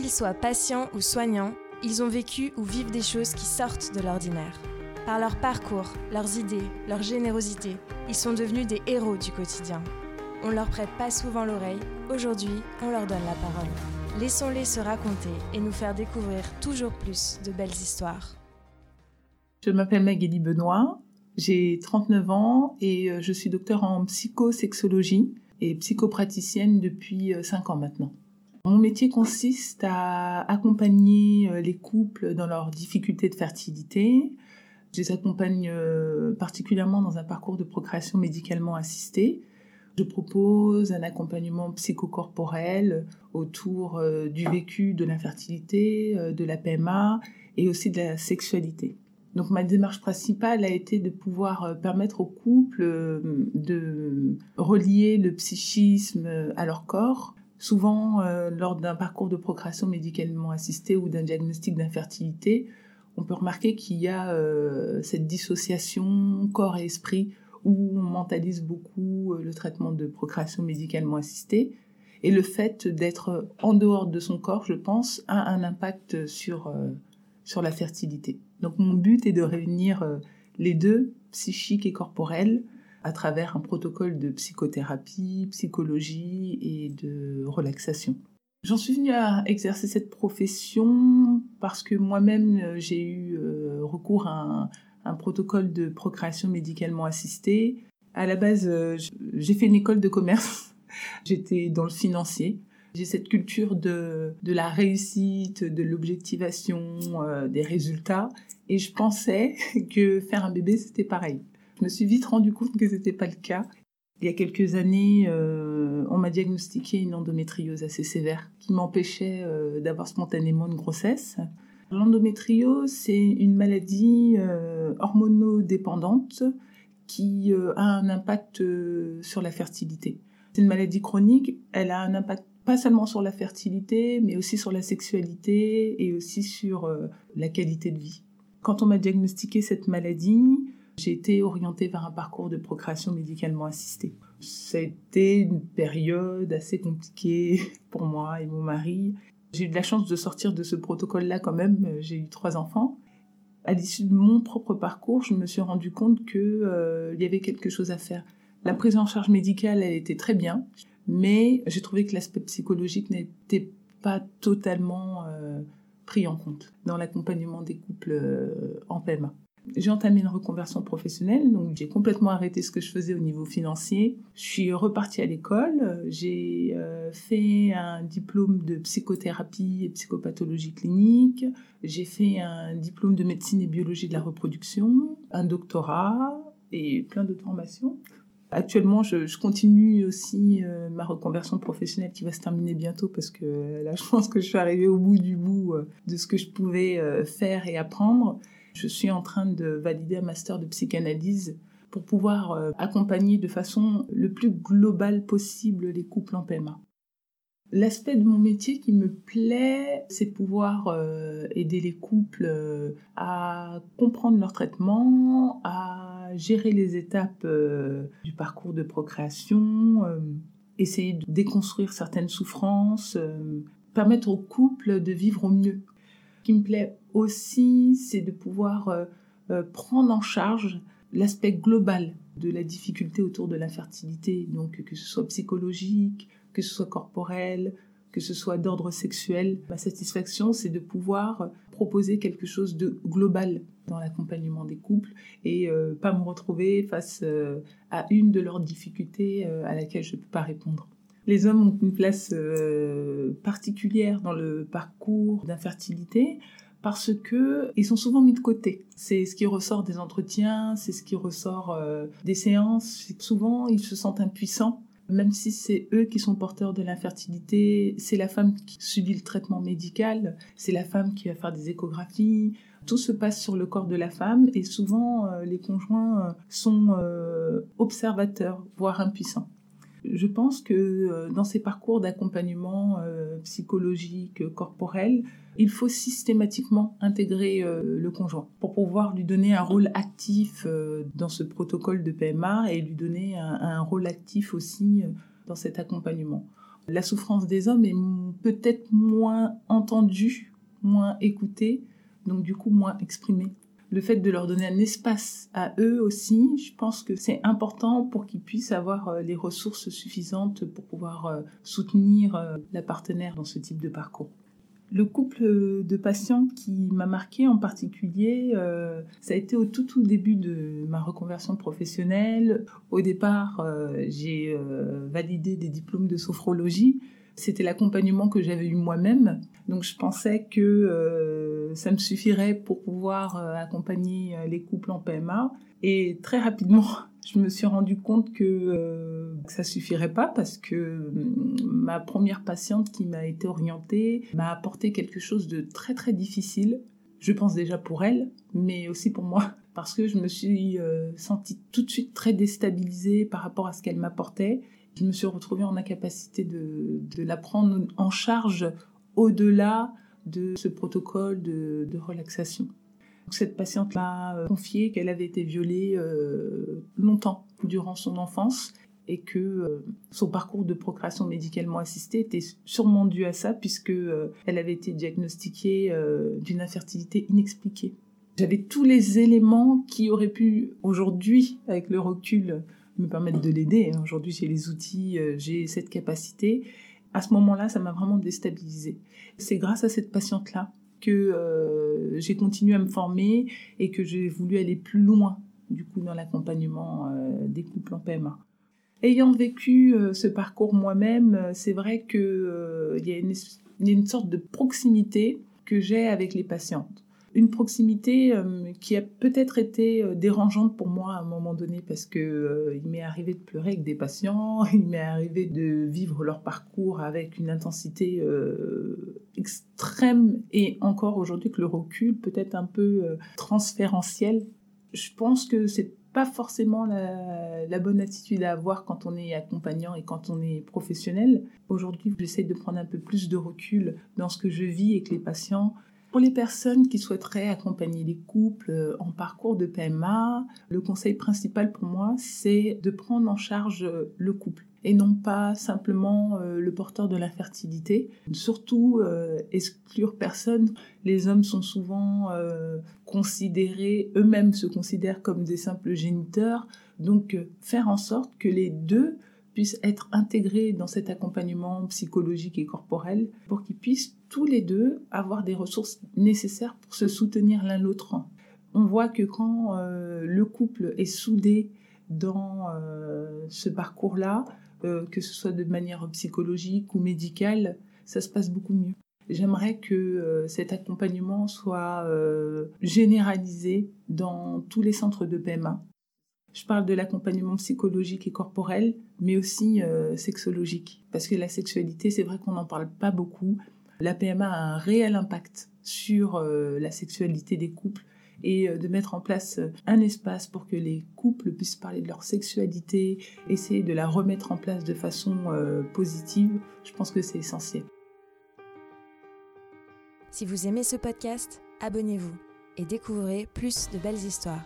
Qu'ils soient patients ou soignants, ils ont vécu ou vivent des choses qui sortent de l'ordinaire. Par leur parcours, leurs idées, leur générosité, ils sont devenus des héros du quotidien. On leur prête pas souvent l'oreille, aujourd'hui on leur donne la parole. Laissons-les se raconter et nous faire découvrir toujours plus de belles histoires. Je m'appelle Magali Benoît, j'ai 39 ans et euh, je suis docteur en psychosexologie et psychopraticienne depuis 5 euh, ans maintenant. Mon métier consiste à accompagner euh, les couples dans leurs difficultés de fertilité. Je les accompagne euh, particulièrement dans un parcours de procréation médicalement assistée. Je propose un accompagnement psychocorporel autour euh, du vécu de l'infertilité, de la PMA et aussi de la sexualité. Donc ma démarche principale a été de pouvoir permettre aux couples de relier le psychisme à leur corps Souvent, euh, lors d'un parcours de procréation médicalement assisté ou d'un diagnostic d'infertilité, on peut remarquer qu'il y a euh, cette dissociation corps et esprit où on mentalise beaucoup euh, le traitement de procréation médicalement assistée. Et le fait d'être en dehors de son corps, je pense, a un impact sur, sur la fertilité. Donc mon but est de réunir les deux, psychique et corporel, à travers un protocole de psychothérapie, psychologie et de relaxation. J'en suis venue à exercer cette profession parce que moi-même euh, j'ai eu euh, recours à un, protocole de procréation médicalement assistée. À la base, euh, j'ai fait une école de commerce. J'étais dans le financier. J'ai cette culture de, de la réussite, de l'objectivation, des résultats. Et je pensais que faire un bébé, c'était pareil. Je me suis vite rendu compte que ce n'était pas le cas. Il y a quelques années, euh, on m'a diagnostiqué une endométriose assez sévère qui m'empêchait euh, d'avoir spontanément une grossesse. L'endométriose, c'est une maladie euh, hormonodépendante qui a un impact sur la fertilité. C'est une maladie chronique, elle a un impact pas seulement sur la fertilité, mais aussi sur la sexualité et aussi sur la qualité de vie. Quand on m'a diagnostiqué cette maladie, j'ai été orientée vers un parcours de procréation médicalement assistée. C'était une période assez compliquée pour moi et mon mari. J'ai eu de la chance de sortir de ce protocole-là quand même. J'ai eu trois enfants. À l'issue de mon propre parcours, je me suis rendu compte qu'il euh, y avait quelque chose à faire. La prise en charge médicale, elle était très bien, mais j'ai trouvé que l'aspect psychologique n'était pas totalement euh, pris en compte dans l'accompagnement des couples euh, en PMA. J'ai entamé une reconversion professionnelle, donc j'ai complètement arrêté ce que je faisais au niveau financier. Je suis repartie à l'école, j'ai euh, fait un diplôme de psychothérapie et psychopathologie clinique, j'ai fait un diplôme de médecine et biologie de la reproduction, un doctorat et plein d'autres formations. Actuellement, je, continue aussi euh, ma reconversion professionnelle qui va se terminer bientôt parce que là, je pense que je suis arrivée au bout du bout euh, de ce que je pouvais faire et apprendre. Je suis en train de valider un master de psychanalyse pour pouvoir euh, accompagner de façon le plus globale possible les couples en PMA. L'aspect de mon métier qui me plaît, c'est pouvoir euh, aider les couples euh, à comprendre leur traitement, à gérer les étapes du parcours de procréation, essayer de déconstruire certaines souffrances, permettre aux couples de vivre au mieux. Ce qui me plaît aussi, c'est de pouvoir euh, euh, prendre en charge l'aspect global de la difficulté autour de l'infertilité, donc que ce soit psychologique, que ce soit corporel, que ce soit d'ordre sexuel. Ma satisfaction, c'est de pouvoir proposer quelque chose de global dans l'accompagnement des couples et euh, pas me retrouver face à une de leurs difficultés à laquelle je ne peux pas répondre. Les hommes ont une place particulière dans le parcours d'infertilité parce que ils sont souvent mis de côté. C'est ce qui ressort des entretiens, c'est ce qui ressort euh, des séances. Souvent, ils se sentent impuissants, même si c'est eux qui sont porteurs de l'infertilité. C'est la femme qui subit le traitement médical, c'est la femme qui va faire des échographies. Tout se passe sur le corps de la femme et souvent euh, les conjoints euh, sont observateurs, voire impuissants. Je pense que euh, dans ces parcours d'accompagnement euh, psychologique, corporel, il faut systématiquement intégrer euh, le conjoint pour pouvoir lui donner un rôle actif dans ce protocole de PMA et lui donner un, rôle actif aussi dans cet accompagnement. la souffrance des hommes est peut-être moins entendue, moins écoutée, donc du coup moins exprimée le fait de leur donner un espace à eux aussi, je pense que c'est important pour qu'ils puissent avoir euh, les ressources suffisantes pour pouvoir euh, soutenir euh, la partenaire dans ce type de parcours. Le couple de patients qui m'a marqué en particulier, ça a été au tout tout début de ma reconversion professionnelle. Au départ, j'ai validé des diplômes de sophrologie. C'était l'accompagnement que j'avais eu moi-même. Donc je pensais que euh, ça me suffirait pour pouvoir euh, accompagner euh, les couples en PMA. Et très rapidement, je me suis rendu compte que ça suffirait pas parce que ma première patiente qui m'a été orientée m'a apporté quelque chose de très très difficile. Je pense déjà pour elle, mais aussi pour moi, parce que je me suis sentie tout de suite très déstabilisée par rapport à ce qu'elle m'apportait je me suis retrouvée en incapacité de, la prendre en charge au-delà de ce protocole de, relaxation. cette patiente m'a euh, confié qu'elle avait été violée euh, longtemps durant son enfance et que euh, son parcours de procréation médicalement assistée était sûrement dû à ça puisque elle avait été diagnostiquée d'une infertilité inexpliquée. J'avais tous les éléments qui auraient pu aujourd'hui, avec le recul, me permettre de l'aider. Aujourd'hui, j'ai les outils, euh, j'ai cette capacité. À ce moment-là, ça m'a vraiment déstabilisée. C'est grâce à cette patiente-là que euh, j'ai continué à me former et que j'ai voulu aller plus loin, du coup, dans l'accompagnement euh, des couples en PMA. Ayant vécu ce parcours moi-même, c'est vrai qu'il y, a une sorte de proximité que j'ai avec les patientes une proximité euh, qui a peut-être été euh, dérangeante pour moi à un moment donné parce que euh, il m'est arrivé de pleurer avec des patients, il m'est arrivé de vivre leur parcours avec une intensité extrême et encore aujourd'hui que le recul peut être un peu transférentiel. Je pense que c'est pas forcément la, la, bonne attitude à avoir quand on est accompagnant et quand on est professionnel. Aujourd'hui, j'essaie de prendre un peu plus de recul dans ce que je vis avec les patients pour les personnes qui souhaiteraient accompagner les couples euh, en parcours de PMA, le conseil principal pour moi, c'est de prendre en charge euh, le couple et non pas simplement euh, le porteur de l'infertilité. Surtout exclure personne. Les hommes sont souvent considérés, eux-mêmes se considèrent comme des simples géniteurs. Donc faire en sorte que les deux puissent être intégrés dans cet accompagnement psychologique et corporel pour qu'ils puissent tous les deux avoir des ressources nécessaires pour se soutenir l'un l'autre. On voit que quand euh, le couple est soudé dans euh, ce parcours-là, euh, que ce soit de manière psychologique ou médicale, ça se passe beaucoup mieux. J'aimerais que cet accompagnement soit généralisé dans tous les centres de PMA je parle de l'accompagnement psychologique et corporel, mais aussi euh, sexologique. Parce que la sexualité, c'est vrai qu'on n'en parle pas beaucoup. La PMA a un réel impact sur euh, la sexualité des couples et euh, de mettre en place un espace pour que les couples puissent parler de leur sexualité, essayer de la remettre en place de façon positive, je pense que c'est essentiel. Si vous aimez ce podcast, abonnez-vous et découvrez plus de belles histoires.